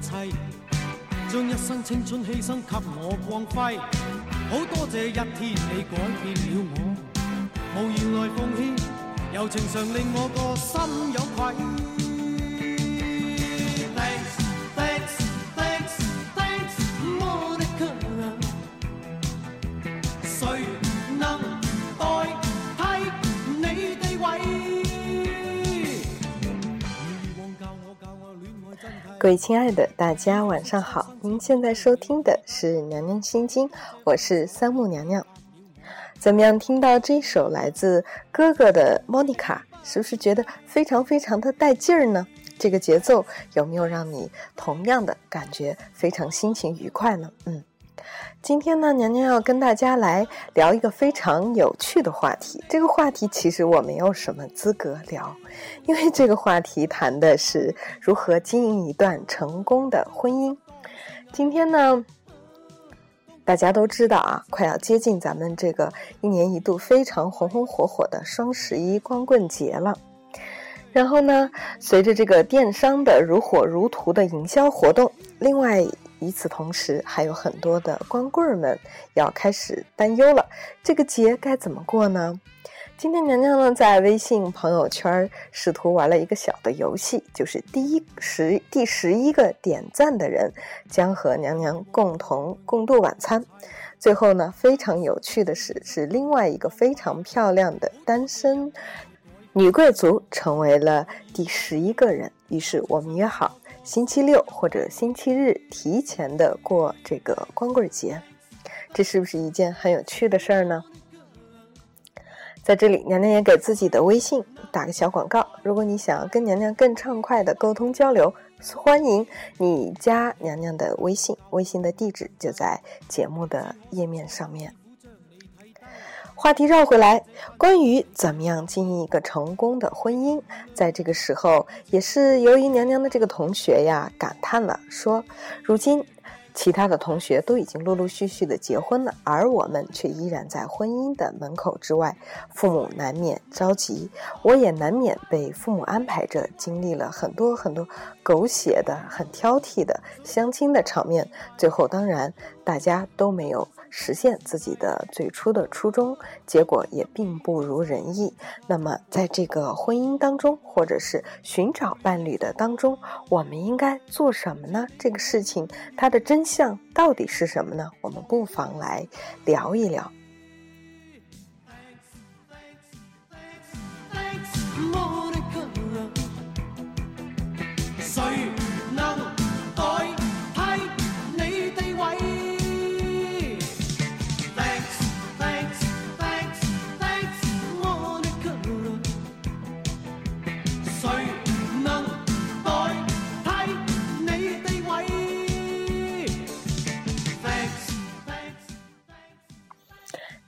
切，将一生青春牺牲给我光辉。好多谢一天你改变了我，无言来奉献，柔情常令我个心有愧。各位亲爱的，大家晚上好！您现在收听的是《娘娘心经》，我是三木娘娘。怎么样？听到这首来自哥哥的《莫妮卡》，是不是觉得非常非常的带劲儿呢？这个节奏有没有让你同样的感觉非常心情愉快呢？嗯。今天呢，娘娘要跟大家来聊一个非常有趣的话题。这个话题其实我没有什么资格聊，因为这个话题谈的是如何经营一段成功的婚姻。今天呢，大家都知道啊，快要接近咱们这个一年一度非常红红火火的双十一光棍节了。然后呢，随着这个电商的如火如荼的营销活动，另外。与此同时，还有很多的光棍儿们要开始担忧了，这个节该怎么过呢？今天娘娘呢，在微信朋友圈试图玩了一个小的游戏，就是第一十第十一个点赞的人将和娘娘共同共度晚餐。最后呢，非常有趣的是，是另外一个非常漂亮的单身女贵族成为了第十一个人。于是我们约好。星期六或者星期日提前的过这个光棍节，这是不是一件很有趣的事儿呢？在这里，娘娘也给自己的微信打个小广告。如果你想要跟娘娘更畅快的沟通交流，欢迎你加娘娘的微信，微信的地址就在节目的页面上面。话题绕回来，关于怎么样经营一个成功的婚姻，在这个时候，也是由于娘娘的这个同学呀感叹了，说：如今。其他的同学都已经陆陆续续的结婚了，而我们却依然在婚姻的门口之外，父母难免着急，我也难免被父母安排着，经历了很多很多狗血的、很挑剔的相亲的场面，最后当然大家都没有实现自己的最初的初衷，结果也并不如人意。那么在这个婚姻当中，或者是寻找伴侣的当中，我们应该做什么呢？这个事情它的真。相到底是什么呢？我们不妨来聊一聊。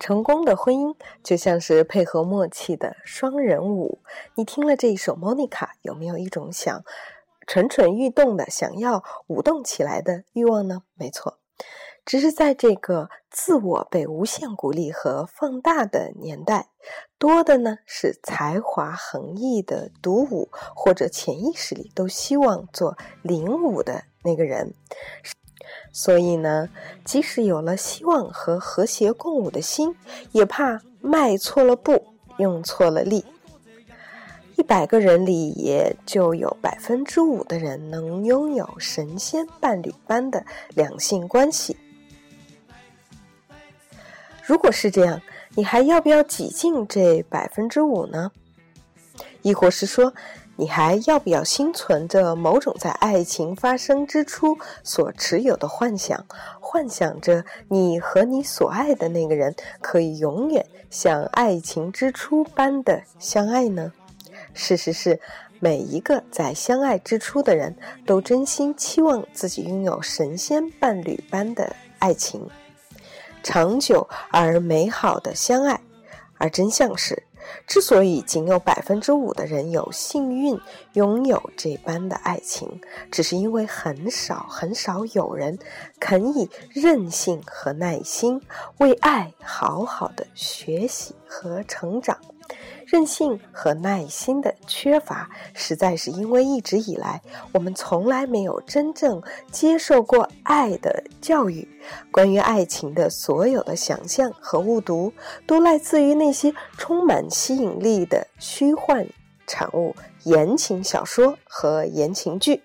成功的婚姻就像是配合默契的双人舞。你听了这一首《莫妮卡》，有没有一种想蠢蠢欲动的、想要舞动起来的欲望呢？没错，只是在这个自我被无限鼓励和放大的年代，多的呢是才华横溢的独舞，或者潜意识里都希望做领舞的那个人。所以呢，即使有了希望和和谐共舞的心，也怕迈错了步，用错了力。一百个人里，也就有百分之五的人能拥有神仙伴侣般的两性关系。如果是这样，你还要不要挤进这百分之五呢？亦或是说？你还要不要心存着某种在爱情发生之初所持有的幻想，幻想着你和你所爱的那个人可以永远像爱情之初般的相爱呢？事实是，每一个在相爱之初的人都真心期望自己拥有神仙伴侣般的爱情，长久而美好的相爱，而真相是。之所以仅有百分之五的人有幸运拥有这般的爱情，只是因为很少很少有人肯以韧性和耐心为爱好好的学习和成长。任性和耐心的缺乏，实在是因为一直以来我们从来没有真正接受过爱的教育。关于爱情的所有的想象和误读，都来自于那些充满吸引力的虚幻产物——言情小说和言情剧。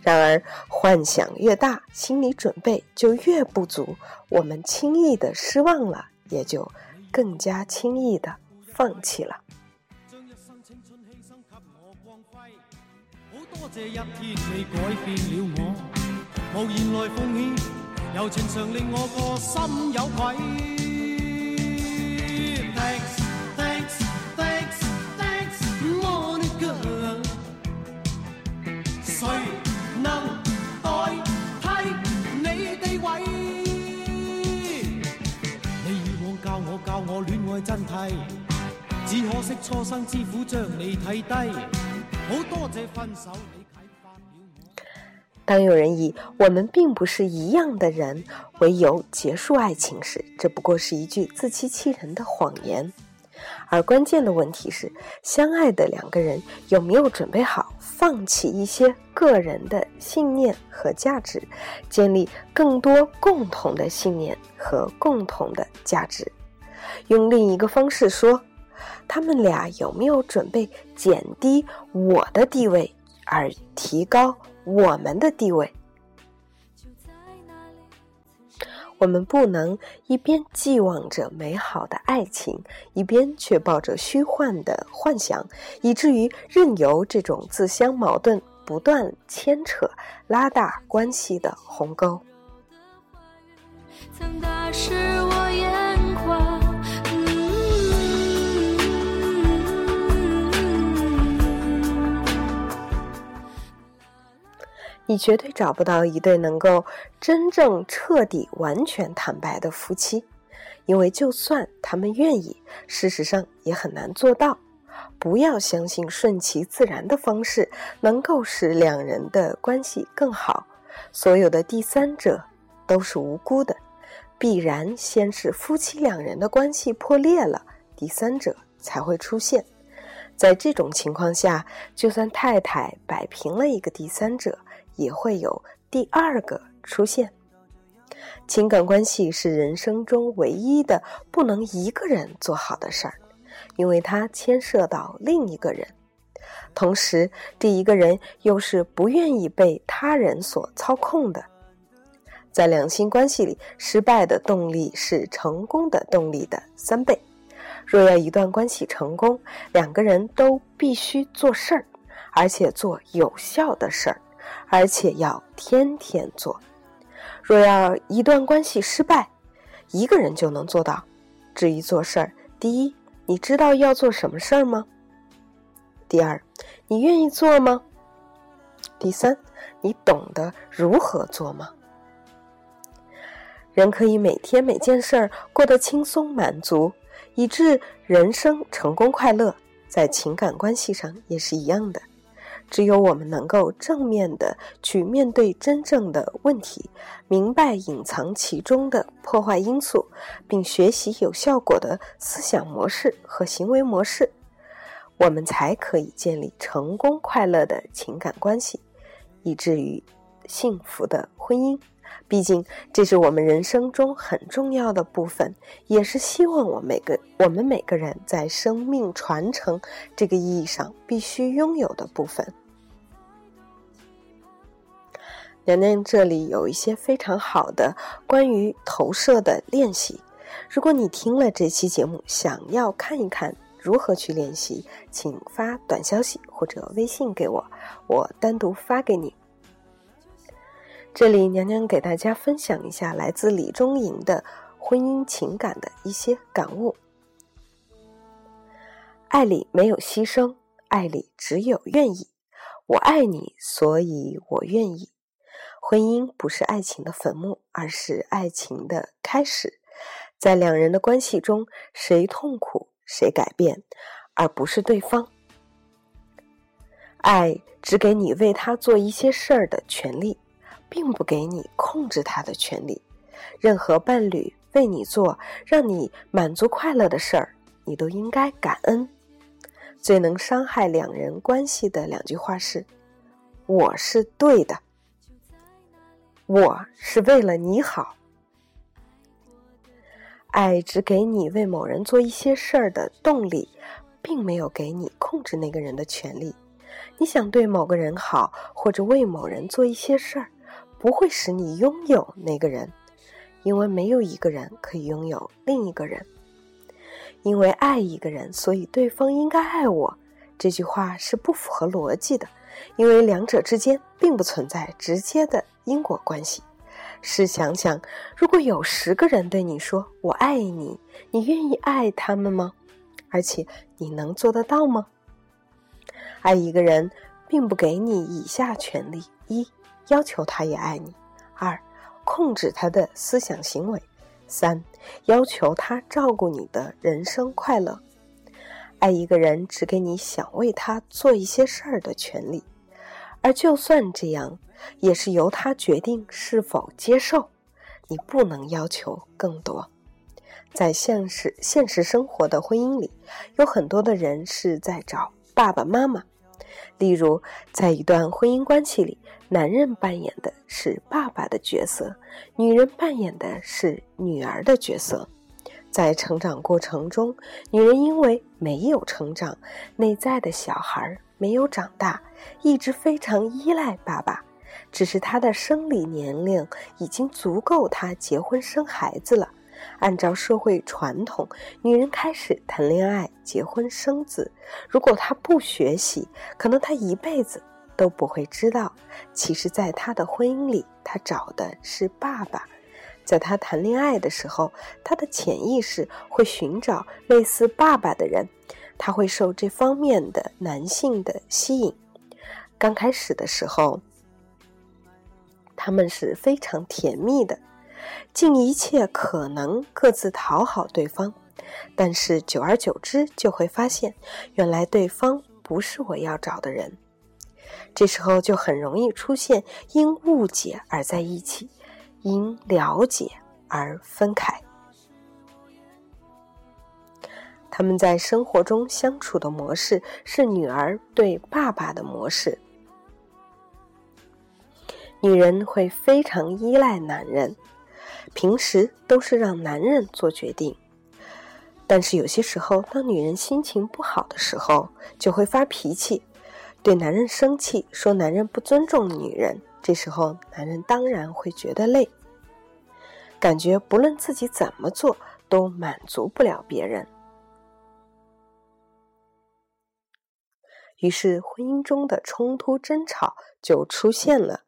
然而，幻想越大，心理准备就越不足，我们轻易的失望了，也就更加轻易的放弃了。多谢一天你改变了我，无言来奉獻，柔情常令我个心有愧。Thanks, thanks, thanks, thanks, Monica。谁能代替你地位？你以往教我教我恋爱真谛。只可惜初生之虎将你睇低，当有人以“我们并不是一样的人”为由结束爱情时，这不过是一句自欺欺人的谎言。而关键的问题是，相爱的两个人有没有准备好放弃一些个人的信念和价值，建立更多共同的信念和共同的价值？用另一个方式说，他们俩有没有准备减低我的地位，而提高我们的地位？我们不能一边寄望着美好的爱情，一边却抱着虚幻的幻想，以至于任由这种自相矛盾不断牵扯、拉大关系的鸿沟。曾打你绝对找不到一对能够真正彻底、完全坦白的夫妻，因为就算他们愿意，事实上也很难做到。不要相信顺其自然的方式能够使两人的关系更好。所有的第三者都是无辜的，必然先是夫妻两人的关系破裂了，第三者才会出现。在这种情况下，就算太太摆平了一个第三者，也会有第二个出现。情感关系是人生中唯一的不能一个人做好的事儿，因为它牵涉到另一个人，同时这一个人又是不愿意被他人所操控的。在两性关系里，失败的动力是成功的动力的三倍。若要一段关系成功，两个人都必须做事儿，而且做有效的事儿。而且要天天做。若要一段关系失败，一个人就能做到。至于做事儿，第一，你知道要做什么事儿吗？第二，你愿意做吗？第三，你懂得如何做吗？人可以每天每件事儿过得轻松满足，以致人生成功快乐，在情感关系上也是一样的。只有我们能够正面的去面对真正的问题，明白隐藏其中的破坏因素，并学习有效果的思想模式和行为模式，我们才可以建立成功快乐的情感关系，以至于幸福的婚姻。毕竟，这是我们人生中很重要的部分，也是希望我每个我们每个人在生命传承这个意义上必须拥有的部分。娘娘这里有一些非常好的关于投射的练习，如果你听了这期节目，想要看一看如何去练习，请发短消息或者微信给我，我单独发给你。这里娘娘给大家分享一下来自李中莹的婚姻情感的一些感悟：爱里没有牺牲，爱里只有愿意。我爱你，所以我愿意。婚姻不是爱情的坟墓，而是爱情的开始。在两人的关系中，谁痛苦谁改变，而不是对方。爱只给你为他做一些事儿的权利。并不给你控制他的权利。任何伴侣为你做让你满足快乐的事儿，你都应该感恩，最能伤害两人关系的两句话是：“我是对的，我是为了你好。”爱只给你为某人做一些事儿的动力，并没有给你控制那个人的权利。你想对某个人好，或者为某人做一些事儿，不会使你拥有那个人，因为没有一个人可以拥有另一个人。因为爱一个人，所以对方应该爱我。这句话是不符合逻辑的，因为两者之间并不存在直接的因果关系。试想想，如果有十个人对你说“我爱你”，你愿意爱他们吗？而且你能做得到吗？爱一个人，并不给你以下权利：一、要求他也爱你；二、控制他的思想行为；三、要求他照顾你的人生快乐。爱一个人，只给你想为他做一些事儿的权利，而就算这样。也是由他决定是否接受，你不能要求更多。在现实现实生活的婚姻里，有很多的人是在找爸爸妈妈。例如，在一段婚姻关系里，男人扮演的是爸爸的角色，女人扮演的是女儿的角色。在成长过程中，女人因为没有成长，内在的小孩没有长大，一直非常依赖爸爸。只是她的生理年龄已经足够她结婚生孩子了。按照社会传统，女人开始谈恋爱、结婚生子。如果她不学习，可能她一辈子都不会知道，其实，在她的婚姻里，她找的是爸爸。在他谈恋爱的时候，他的潜意识会寻找类似爸爸的人，他会受这方面的男性的吸引。刚开始的时候。他们是非常甜蜜的，尽一切可能各自讨好对方，但是久而久之就会发现，原来对方不是我要找的人。这时候就很容易出现因误解而在一起，因了解而分开。他们在生活中相处的模式是女儿对爸爸的模式。女人会非常依赖男人，平时都是让男人做决定。但是有些时候，当女人心情不好的时候，就会发脾气，对男人生气，说男人不尊重女人。这时候，男人当然会觉得累，感觉不论自己怎么做都满足不了别人。于是，婚姻中的冲突争吵就出现了。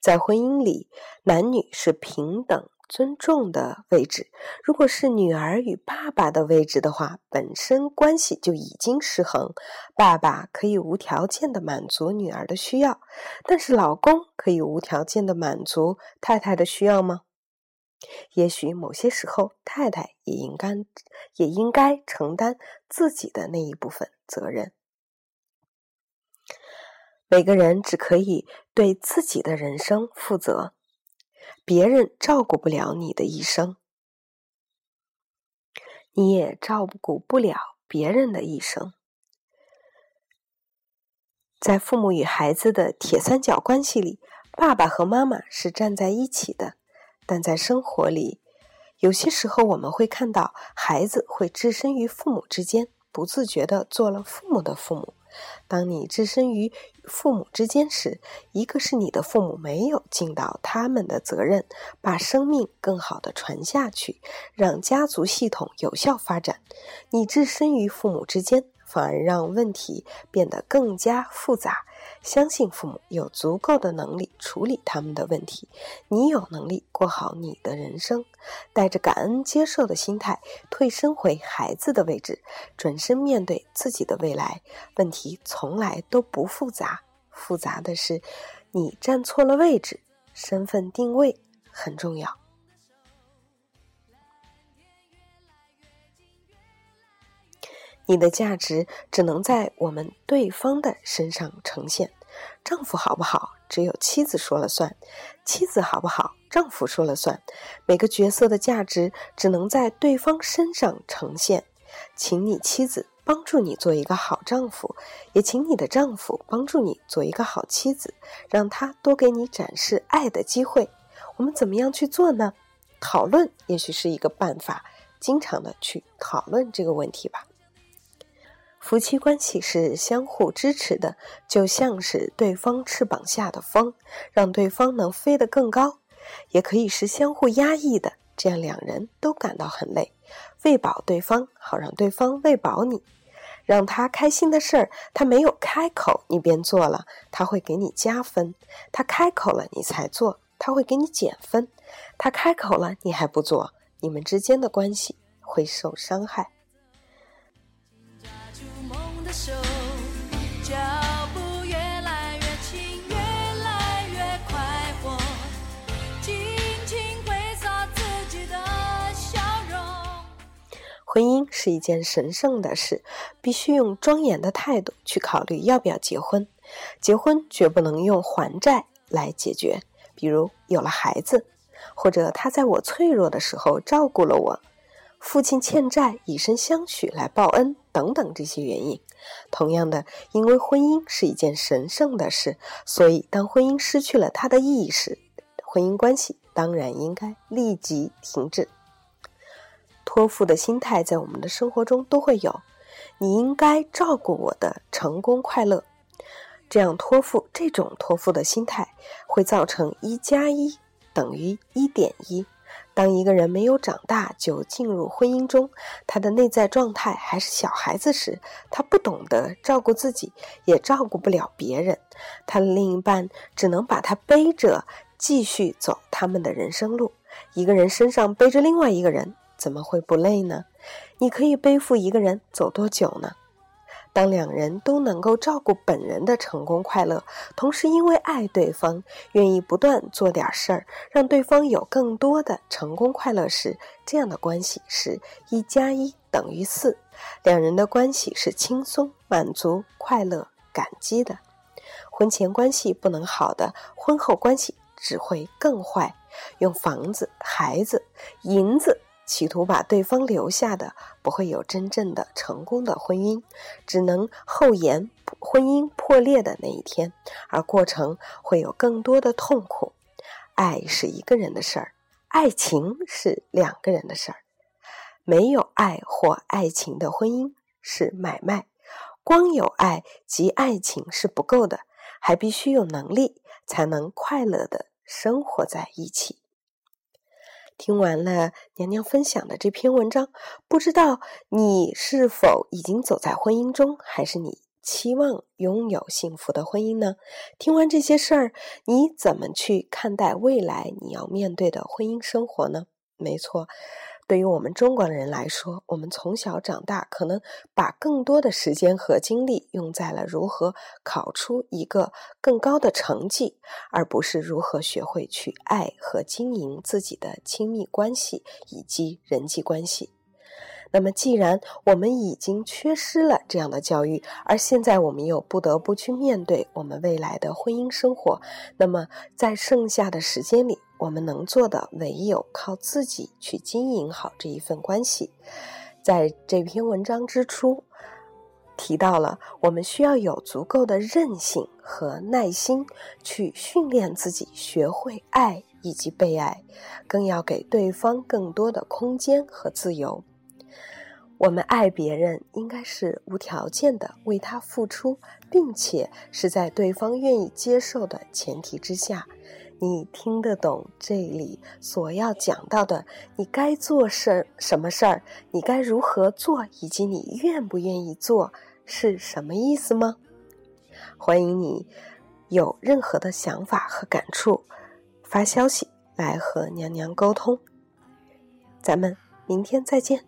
在婚姻里，男女是平等尊重的位置。如果是女儿与爸爸的位置的话，本身关系就已经失衡。爸爸可以无条件的满足女儿的需要，但是老公可以无条件的满足太太的需要吗？也许某些时候，太太也应该也应该承担自己的那一部分责任。每个人只可以对自己的人生负责，别人照顾不了你的一生，你也照顾不了别人的一生。在父母与孩子的铁三角关系里，爸爸和妈妈是站在一起的，但在生活里，有些时候我们会看到孩子会置身于父母之间，不自觉的做了父母的父母。当你置身于父母之间时，一个是你的父母没有尽到他们的责任，把生命更好的传下去，让家族系统有效发展；你置身于父母之间。反而让问题变得更加复杂。相信父母有足够的能力处理他们的问题，你有能力过好你的人生。带着感恩接受的心态，退身回孩子的位置，转身面对自己的未来。问题从来都不复杂，复杂的是你站错了位置。身份定位很重要。你的价值只能在我们对方的身上呈现。丈夫好不好，只有妻子说了算；妻子好不好，丈夫说了算。每个角色的价值只能在对方身上呈现。请你妻子帮助你做一个好丈夫，也请你的丈夫帮助你做一个好妻子，让他多给你展示爱的机会。我们怎么样去做呢？讨论也许是一个办法，经常的去讨论这个问题吧。夫妻关系是相互支持的，就像是对方翅膀下的风，让对方能飞得更高；也可以是相互压抑的，这样两人都感到很累。喂饱对方，好让对方喂饱你，让他开心的事儿，他没有开口，你便做了，他会给你加分；他开口了，你才做，他会给你减分；他开口了，你还不做，你们之间的关系会受伤害。婚姻是一件神圣的事，必须用庄严的态度去考虑要不要结婚。结婚绝不能用还债来解决，比如有了孩子，或者他在我脆弱的时候照顾了我，父亲欠债以身相许来报恩等等这些原因。同样的，因为婚姻是一件神圣的事，所以当婚姻失去了它的意义时，婚姻关系当然应该立即停止。托付的心态在我们的生活中都会有，你应该照顾我的成功快乐。这样托付，这种托付的心态会造成一加一等于一点一。当一个人没有长大就进入婚姻中，他的内在状态还是小孩子时，他不懂得照顾自己，也照顾不了别人。他的另一半只能把他背着，继续走他们的人生路。一个人身上背着另外一个人，怎么会不累呢？你可以背负一个人走多久呢？当两人都能够照顾本人的成功快乐，同时因为爱对方，愿意不断做点事儿，让对方有更多的成功快乐时，这样的关系是一加一等于四，两人的关系是轻松、满足、快乐、感激的。婚前关系不能好的，婚后关系只会更坏。用房子、孩子、银子。企图把对方留下的，不会有真正的成功的婚姻，只能后延婚姻破裂的那一天，而过程会有更多的痛苦。爱是一个人的事儿，爱情是两个人的事儿。没有爱或爱情的婚姻是买卖，光有爱及爱情是不够的，还必须有能力才能快乐的生活在一起。听完了娘娘分享的这篇文章，不知道你是否已经走在婚姻中，还是你期望拥有幸福的婚姻呢？听完这些事儿，你怎么去看待未来你要面对的婚姻生活呢？没错。对于我们中国人来说，我们从小长大，可能把更多的时间和精力用在了如何考出一个更高的成绩，而不是如何学会去爱和经营自己的亲密关系以及人际关系。那么，既然我们已经缺失了这样的教育，而现在我们又不得不去面对我们未来的婚姻生活，那么在剩下的时间里，我们能做的唯有靠自己去经营好这一份关系。在这篇文章之初提到了，我们需要有足够的韧性和耐心去训练自己，学会爱以及被爱，更要给对方更多的空间和自由。我们爱别人，应该是无条件的为他付出，并且是在对方愿意接受的前提之下。你听得懂这里所要讲到的你该做事儿什么事儿你该如何做以及你愿不愿意做是什么意思吗？欢迎你有任何的想法和感触发消息来和娘娘沟通。咱们明天再见。